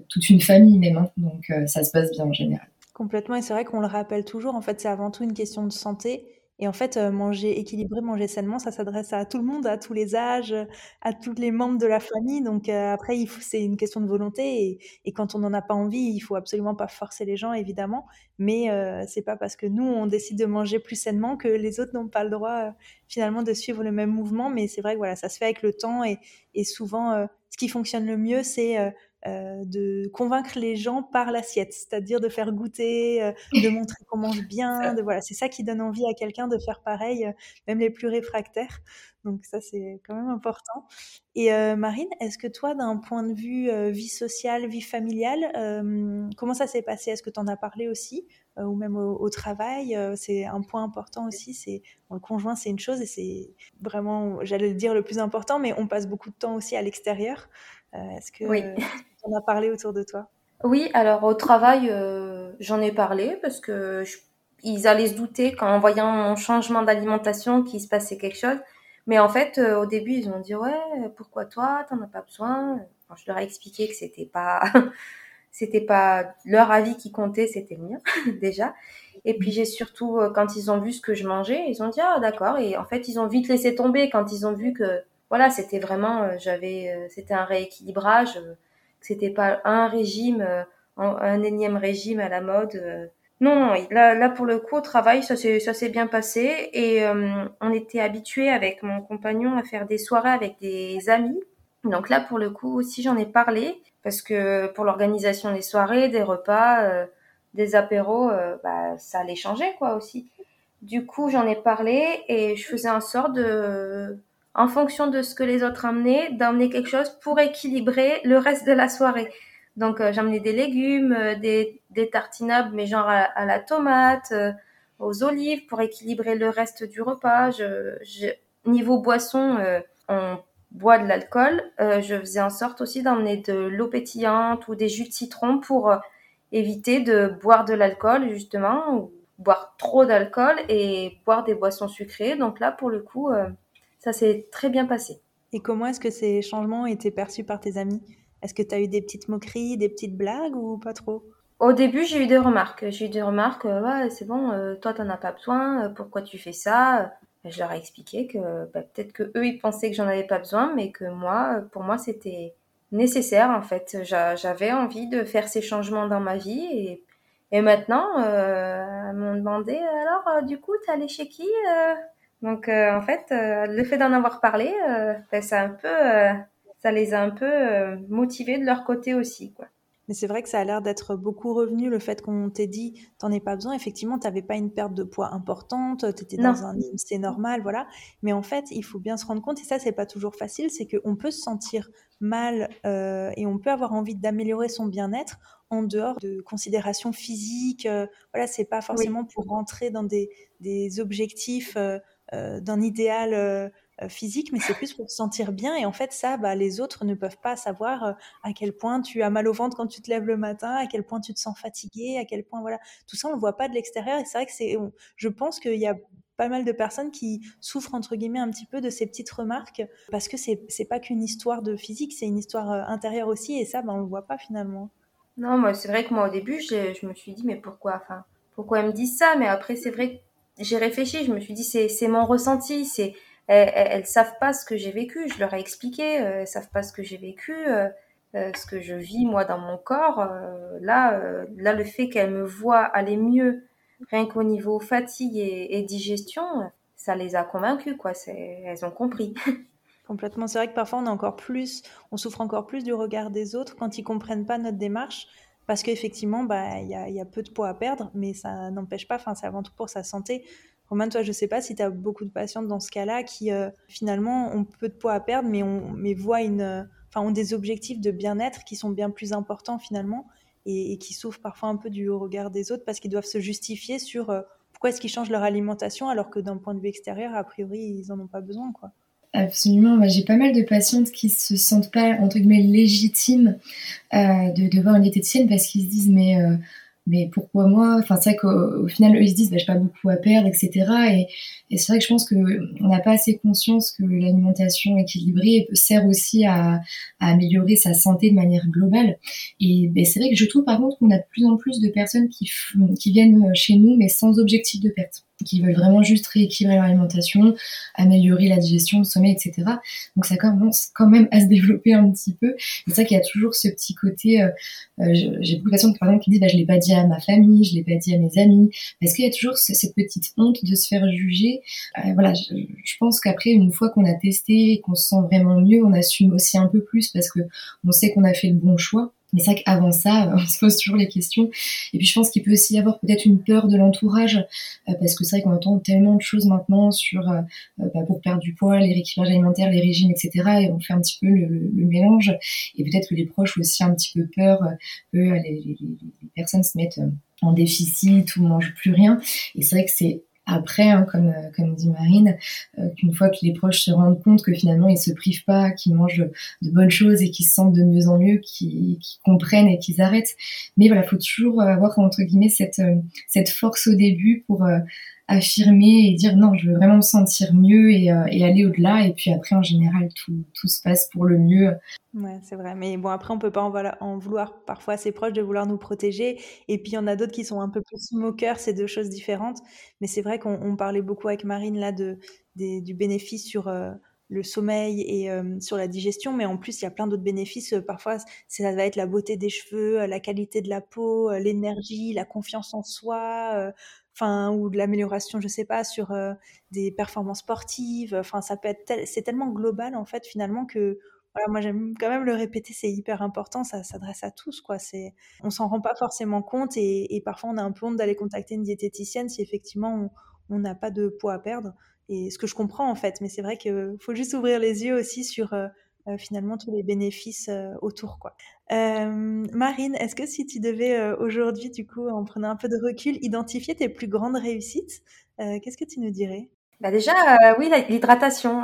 toute une famille même. Hein. donc euh, ça se passe bien en général. Complètement, et c'est vrai qu'on le rappelle toujours, en fait c'est avant tout une question de santé. Et en fait, euh, manger équilibré, manger sainement, ça s'adresse à tout le monde, à tous les âges, à tous les membres de la famille. Donc euh, après, c'est une question de volonté. Et, quand on n'en a pas envie, il faut absolument pas forcer les gens, évidemment. Mais euh, c'est pas parce que nous, on décide de manger plus sainement que les autres n'ont pas le droit finalement de suivre le même mouvement. Mais c'est vrai que voilà, ça se fait avec le temps. Et souvent, ce qui fonctionne le mieux, c'est de convaincre les gens par l'assiette, c'est-à-dire de faire goûter, de [laughs] montrer qu'on mange bien. De, voilà, c'est ça qui donne envie à quelqu'un de faire pareil, même les plus réfractaires. Donc ça, c'est quand même important. Et Marine, est-ce que toi, d'un point de vue vie sociale, vie familiale, comment ça s'est passé? Est-ce que tu en as parlé aussi Ou même au, travail? C'est un point important aussi. C'est le conjoint, c'est une chose et c'est vraiment, j'allais le dire, le plus important, mais on passe beaucoup de temps aussi à l'extérieur. est-ce que oui. En as parlé autour de toi? Oui, alors au travail, j'en ai parlé parce que ils allaient se douter qu'en voyant mon changement d'alimentation qu'il se passait quelque chose. Mais en fait, euh, au début, ils ont dit ouais, pourquoi toi, t'en as pas besoin? je leur ai expliqué que c'était pas, [laughs] c'était pas leur avis qui comptait, c'était le mien [laughs] déjà. Et puis j'ai surtout, euh, quand ils ont vu ce que je mangeais, ils ont dit ah d'accord. Et en fait, ils ont vite laissé tomber quand ils ont vu que voilà, c'était vraiment, euh, j'avais, c'était un rééquilibrage, c'était pas un régime, un énième régime à la mode non, non, là, là pour le coup au travail ça s'est ça s'est bien passé et euh, on était habitué avec mon compagnon à faire des soirées avec des amis. Donc là pour le coup aussi j'en ai parlé parce que pour l'organisation des soirées, des repas, euh, des apéros, euh, bah, ça allait changer quoi aussi. Du coup j'en ai parlé et je faisais en sorte de, en fonction de ce que les autres amenaient, d'emmener quelque chose pour équilibrer le reste de la soirée. Donc euh, des légumes, euh, des, des tartinables, mais genre à, la tomate, euh, aux olives pour équilibrer le reste du repas. Niveau boisson, on boit de l'alcool. je faisais en sorte aussi d'emmener de l'eau pétillante ou des jus de citron pour éviter de boire de l'alcool justement ou boire trop d'alcool et boire des boissons sucrées. Donc là, pour le coup, ça s'est très bien passé. Et comment est-ce que ces changements ont été perçus par tes amis? Est-ce que tu as eu des petites moqueries, des petites blagues ou pas trop? Au début, j'ai eu des remarques. J'ai eu des remarques, euh, ouais, c'est bon, euh, toi, t'en as pas besoin, euh, pourquoi tu fais ça? Je leur ai expliqué que bah, peut-être que eux, ils pensaient que j'en avais pas besoin, mais que moi, pour moi, c'était nécessaire en fait. J'avais envie de faire ces changements dans ma vie et, et maintenant, elles m'ont demandé alors, du coup, t'es allé chez qui Donc, en fait, le fait d'en avoir parlé, ben, c'est un peu ça les a un peu euh, motivés de leur côté aussi, quoi. Mais c'est vrai que ça a l'air d'être beaucoup revenu, le fait qu'on t'ait dit, t'en ai pas besoin. Effectivement, t'avais pas une perte de poids importante, t'étais dans un IMC normal, voilà. Mais en fait, il faut bien se rendre compte, et ça, c'est pas toujours facile, c'est qu'on peut se sentir mal euh, et on peut avoir envie d'améliorer son bien-être en dehors de considérations physiques. Euh, voilà, c'est pas forcément pour rentrer dans des, des objectifs euh, euh d'un idéal euh, physique, mais c'est plus pour te sentir bien. Et en fait, ça, bah, les autres ne peuvent pas savoir euh, à quel point tu as mal au ventre quand tu te lèves le matin, à quel point tu te sens fatigué, à quel point, voilà, tout ça, on le voit pas de l'extérieur. Et c'est vrai que c'est, je pense qu'il y a pas mal de personnes qui souffrent entre guillemets un petit peu de ces petites remarques parce que c'est c'est pas qu'une histoire de physique, c'est une histoire euh, intérieure aussi et ça, ben, on le voit pas finalement. Non, moi, c'est vrai que moi, au début, je, me suis dit, mais pourquoi, enfin, pourquoi elles me disent ça? Mais après, c'est vrai j'ai réfléchi, je me suis dit, c'est, mon ressenti, c'est, elles, ne savent pas ce que j'ai vécu. Je leur ai expliqué, euh, elles savent pas ce que j'ai vécu, euh, euh, ce que je vis moi dans mon corps. là, là, le fait qu'elles me voient aller mieux, rien qu'au niveau fatigue et, digestion, ça les a convaincues, quoi. Elles ont compris. [laughs] Complètement. C'est vrai que parfois on a encore plus, on souffre encore plus du regard des autres quand ils comprennent pas notre démarche parce qu'effectivement, bah, il y, a, y, a, peu de poids à perdre, mais ça n'empêche pas, c'est avant tout pour sa santé. Romain, toi, je sais pas si tu as beaucoup de patientes dans ce cas-là qui, euh, finalement, ont peu de poids à perdre, mais, on, mais voient une, euh, enfin, ont des objectifs de bien-être qui sont bien plus importants, finalement, et, qui souffrent parfois un peu du regard des autres parce qu'ils doivent se justifier sur euh, pourquoi est-ce qu'ils changent leur alimentation alors que d'un point de vue extérieur, a priori, ils en ont pas besoin, quoi. Absolument. J'ai pas mal de patientes qui se sentent pas, entre guillemets, légitimes de, de voir une diététicienne parce qu'ils se disent, mais mais pourquoi moi? Enfin, c'est vrai qu'au final, eux, ils se disent, bah, j'ai pas beaucoup à perdre, etc. Et, c'est vrai que je pense qu'on n'a pas assez conscience que l'alimentation équilibrée sert aussi à, améliorer sa santé de manière globale. Et ben, c'est vrai que je trouve par contre qu'on a de plus en plus de personnes qui, qui viennent chez nous, mais sans objectif de perte. Qui veulent vraiment juste rééquilibrer leur alimentation, améliorer la digestion, le sommeil, etc. Donc ça commence quand même à se développer un petit peu. C'est ça qu'il y a toujours ce petit côté. Euh, euh, j'ai beaucoup de patients par exemple qui disent bah, je l'ai pas dit à ma famille, je l'ai pas dit à mes amis, parce qu'il y a toujours cette petite honte de se faire juger. Euh, voilà, je, pense qu'après une fois qu'on a testé, qu'on se sent vraiment mieux, on assume aussi un peu plus parce que on sait qu'on a fait le bon choix. Mais c'est vrai qu'avant ça, [laughs] on se pose toujours les questions. Et puis je pense qu'il peut aussi y avoir peut-être une peur de l'entourage, euh, parce que c'est vrai qu'on entend tellement de choses maintenant sur euh, euh, bah, pour perdre du poids, les rééquilibrages alimentaires, les régimes, etc. Et on fait un petit peu le, mélange. Et peut-être que les proches ont aussi un petit peu peur que les, les, les personnes se mettent en déficit ou mangent plus rien. Et c'est vrai que c'est après, hein, comme, euh, comme dit Marine, euh, qu'une fois que les proches se rendent compte que finalement ils se privent pas, qu'ils mangent de bonnes choses et qu'ils se sentent de mieux en mieux, qu'ils comprennent et qu'ils arrêtent. Mais voilà, faut toujours avoir entre guillemets cette, euh, cette force au début pour affirmer et dire non, je veux vraiment me sentir mieux et, euh, et aller au-delà. Et puis après, en général, tout, tout, se passe pour le mieux. Ouais, c'est vrai. Mais bon, après, on peut pas en, en vouloir parfois assez proche de vouloir nous protéger. Et puis, il y en a d'autres qui sont un peu plus moqueurs, c'est deux choses différentes. Mais c'est vrai qu'on parlait beaucoup avec Marine là de, du bénéfice sur. Euh, le sommeil et euh, sur la digestion, mais en plus il y a plein d'autres bénéfices. Parfois, ça va être la beauté des cheveux, la qualité de la peau, l'énergie, la confiance en soi, ou de l'amélioration, je sais pas, sur euh, des performances sportives. Enfin, ça peut être, c'est tellement global en fait finalement que voilà, moi j'aime quand même le répéter, c'est hyper important, ça s'adresse à tous quoi. C'est, on s'en rend pas forcément compte et, parfois on a un peu honte d'aller contacter une diététicienne si effectivement on n'a pas de poids à perdre. Et ce que je comprends en fait, mais c'est vrai qu'il faut juste ouvrir les yeux aussi sur euh, finalement tous les bénéfices euh, autour. Quoi. Euh, Marine, est-ce que si tu devais aujourd'hui, du coup, en prenant un peu de recul, identifier tes plus grandes réussites, qu'est-ce que tu nous dirais? Bah déjà, oui, l'hydratation.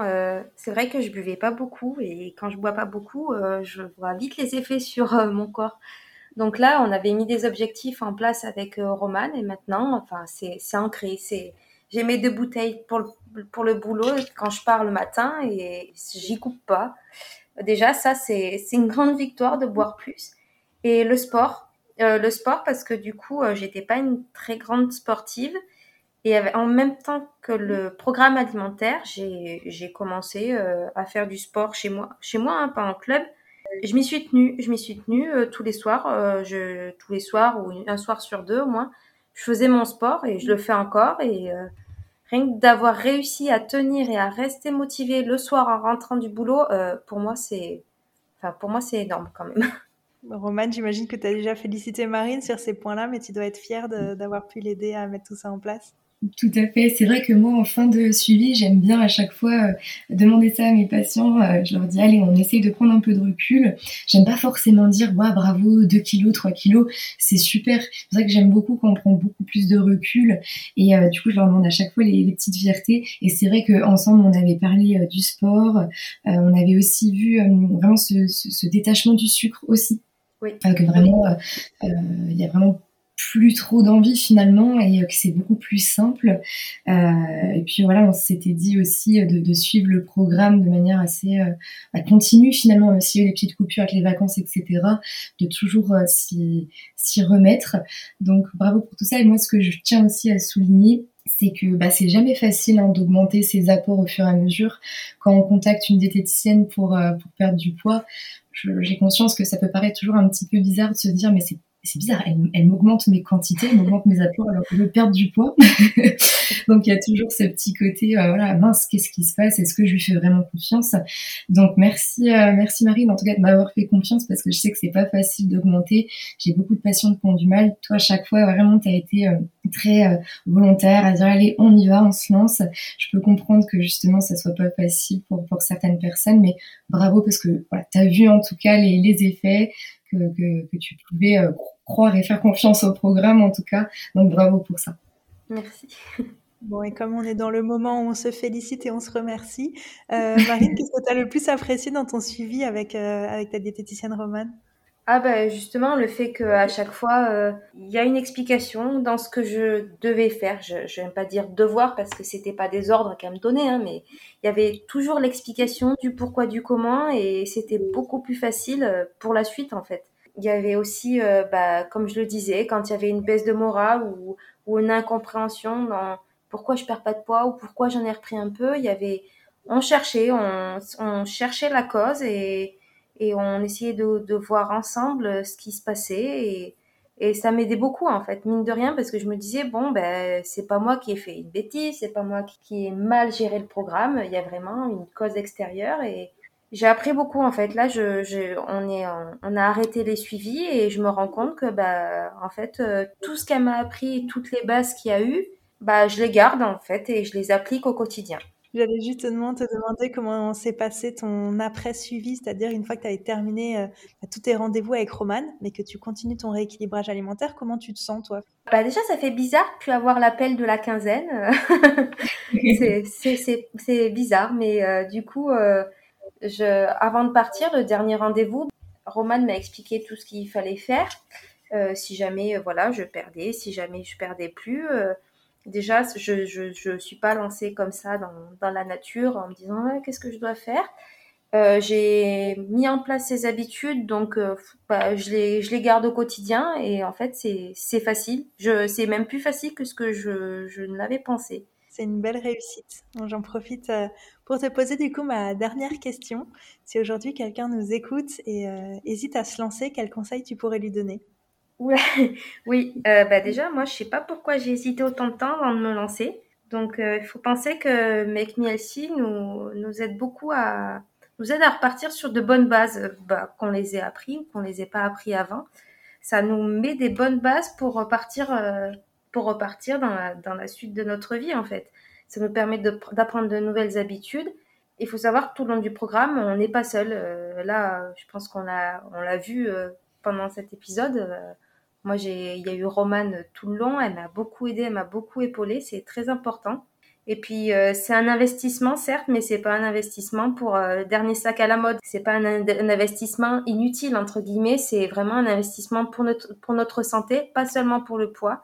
c'est vrai que je buvais pas beaucoup et quand je bois pas beaucoup, je vois vite les effets sur mon corps. Donc là, on avait mis des objectifs en place avec Roman et maintenant, enfin, c'est ancré. C'est j'ai mes deux bouteilles pour le, pour le boulot quand je pars le matin et j'y coupe pas. Déjà, ça, c'est une grande victoire de boire plus. Et le sport, euh, le sport parce que du coup, euh, j'étais pas une très grande sportive. Et en même temps que le programme alimentaire, j'ai commencé euh, à faire du sport chez moi, chez moi, hein, pas en club. Je m'y suis tenue, je m'y suis tenue tous les soirs, je, tous les soirs ou un soir sur deux au moins je faisais mon sport et je le fais encore. Et euh, rien que d'avoir réussi à tenir et à rester motivé le soir en rentrant du boulot, euh, pour moi, c'est enfin, pour moi, c'est énorme quand même. [laughs] Romane, j'imagine que tu as déjà félicité Marine sur ces points-là, mais tu dois être fière d'avoir pu l'aider à mettre tout ça en place. Tout à fait. C'est vrai que moi, en fin de suivi, j'aime bien à chaque fois euh, demander ça à mes patients. Euh, je leur dis, allez, on essaye de prendre un peu de recul. J'aime pas forcément dire, ouais, bravo, 2 kilos, 3 kilos. C'est super. C'est vrai que j'aime beaucoup quand on prend beaucoup plus de recul. Et euh, du coup, je leur demande à chaque fois les, les petites fiertés. Et c'est vrai qu'ensemble, on avait parlé du sport. on avait aussi vu vraiment ce, ce, ce, détachement du sucre aussi. Oui. que vraiment, il y a vraiment plus trop d'envie finalement et que c'est beaucoup plus simple. Euh, et puis voilà, on s'était dit aussi de, de, suivre le programme de manière assez euh, bah, continue finalement, même s'il y a eu des petites coupures avec les vacances, etc., de toujours euh, s'y remettre. Donc bravo pour tout ça. Et moi, ce que je tiens aussi à souligner, c'est que bah, c'est jamais facile hein, d'augmenter ses apports au fur et à mesure. Quand on contacte une diététicienne pour, euh, pour perdre du poids, j'ai conscience que ça peut paraître toujours un petit peu bizarre de se dire mais c'est c'est bizarre, elle, elle m'augmente mes quantités, elle m'augmente mes apports alors que je perdre du poids. [laughs] Donc il y a toujours ce petit côté, euh, voilà, mince, qu'est-ce qui se passe? Est-ce que je lui fais vraiment confiance? Donc merci, euh, merci Marie, en tout cas de m'avoir fait confiance parce que je sais que c'est pas facile d'augmenter. J'ai beaucoup de patients qui ont du mal. Toi, à chaque fois, vraiment, tu as été euh, très volontaire à dire allez, on y va, on se lance. Je peux comprendre que justement, ça soit pas facile pour, pour certaines personnes, mais bravo parce que voilà, tu as vu en tout cas les, les effets. Que, que, que, tu pouvais croire et faire confiance au programme en tout cas. Donc bravo pour ça. Merci. [laughs] Bon, et comme on est dans le moment où on se félicite et on se remercie, euh, Marine, [laughs] qu'est-ce que tu as le plus apprécié dans ton suivi avec, euh, avec ta diététicienne romane? Ah ben justement le fait qu'à chaque fois euh, il y a une explication dans ce que je devais faire. Je n'aime pas dire devoir parce que c'était pas des ordres qu'elle me donnait, hein, mais il y avait toujours l'explication du pourquoi du comment et c'était beaucoup plus facile pour la suite en fait il y avait aussi, euh, bah, comme je le disais, quand il y avait une baisse de morale ou, ou une incompréhension dans pourquoi je perds pas de poids ou pourquoi j'en ai repris un peu. Il y avait, on cherchait, on, cherchait la cause et, et on essayait de, voir ensemble ce qui se passait et, ça m'aidait beaucoup en fait, mine de rien, parce que je me disais bon ben c'est pas moi qui ai fait une bêtise, c'est pas moi qui ai mal géré le programme, il y a vraiment une cause extérieure et j'ai appris beaucoup en fait. Là, on on a arrêté les suivis et je me rends compte que bah en fait euh, tout ce qu'elle m'a appris, toutes les bases qu'il y a eu, bah je les garde en fait et je les applique au quotidien. J'allais justement te demander comment s'est passé ton après-suivi, c'est-à-dire une fois que tu avais terminé euh, tous tes rendez-vous avec Romane, mais que tu continues ton rééquilibrage alimentaire, comment tu te sens toi? Bah Déjà, ça fait bizarre puis avoir l'appel de la quinzaine. [laughs] c'est bizarre, mais euh, du coup, euh, avant de partir, le dernier rendez-vous, Romane m'a expliqué tout ce qu'il fallait faire. si jamais voilà, je perdais, si jamais je perdais plus déjà, je je, je suis pas lancée comme ça dans, dans la nature en me disant qu'est-ce que je dois faire? Euh, j'ai mis en place ces habitudes, donc euh, bah, je, les, je les garde au quotidien et en fait c'est facile. C'est même plus facile que ce que je, je ne l'avais pensé. C'est une belle réussite. J'en profite euh, pour te poser du coup ma dernière question. Si aujourd'hui quelqu'un nous écoute et hésite à se lancer, quel conseil tu pourrais lui donner? Ouais, [laughs] oui, euh, bah déjà, moi, je sais pas pourquoi j'ai hésité autant de temps avant de me lancer. Donc, euh, il faut penser que Make Me Healthy nous, aide beaucoup à, nous aide à repartir sur de bonnes bases, euh, bah, qu'on les ait appris ou qu'on les ait pas appris avant. Ça nous met des bonnes bases pour repartir, pour repartir dans la, suite de notre vie, en fait. Ça nous permet d'apprendre de, nouvelles habitudes. Il faut savoir que tout le long du programme, on n'est pas seul. là, je pense qu'on l'a, on l'a vu pendant cet épisode moi, il y a eu Romane tout le long. Elle m'a beaucoup aidée, elle m'a beaucoup épaulée. C'est très important. Et puis euh, c'est un investissement certes, mais c'est pas un investissement pour euh, dernier sac à la mode. C'est pas un, investissement inutile entre guillemets. C'est vraiment un investissement pour notre pour notre santé, pas seulement pour le poids.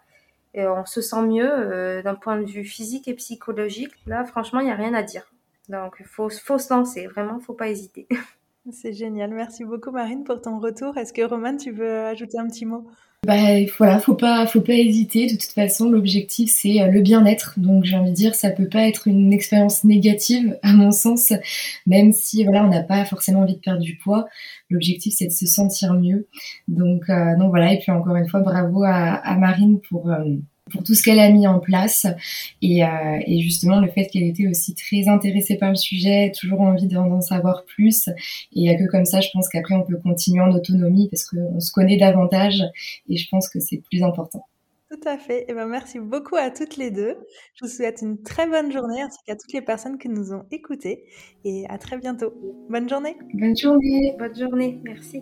Et on se sent mieux euh, d'un point de vue physique et psychologique. Là, franchement, il y a rien à dire. Donc, il faut, faut se lancer. Vraiment, faut pas hésiter. [laughs] C'est génial. Merci beaucoup, Marine, pour ton retour. Est-ce que Romane, tu veux ajouter un petit mot? Bah voilà, faut pas, faut pas hésiter. De toute façon, l'objectif c'est euh, le bien-être. Donc j'ai envie de dire, ça peut pas être une expérience négative à mon sens, même si voilà, on n'a pas forcément envie de perdre du poids. L'objectif c'est de se sentir mieux. Donc euh, donc voilà. Et puis encore une fois, bravo à, à Marine pour euh, pour tout ce qu'elle a mis en place et, euh, et justement le fait qu'elle était aussi très intéressée par le sujet, toujours envie d'en savoir plus. Et il n'y a que comme ça, je pense qu'après on peut continuer en autonomie parce qu'on se connaît davantage et je pense que c'est plus important. Tout à fait. Et eh ben, merci beaucoup à toutes les deux. Je vous souhaite une très bonne journée ainsi qu'à toutes les personnes qui nous ont écoutées et à très bientôt. Bonne journée. Bonne journée. Bonne journée. Merci.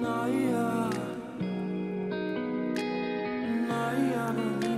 Naya. Naya. Naya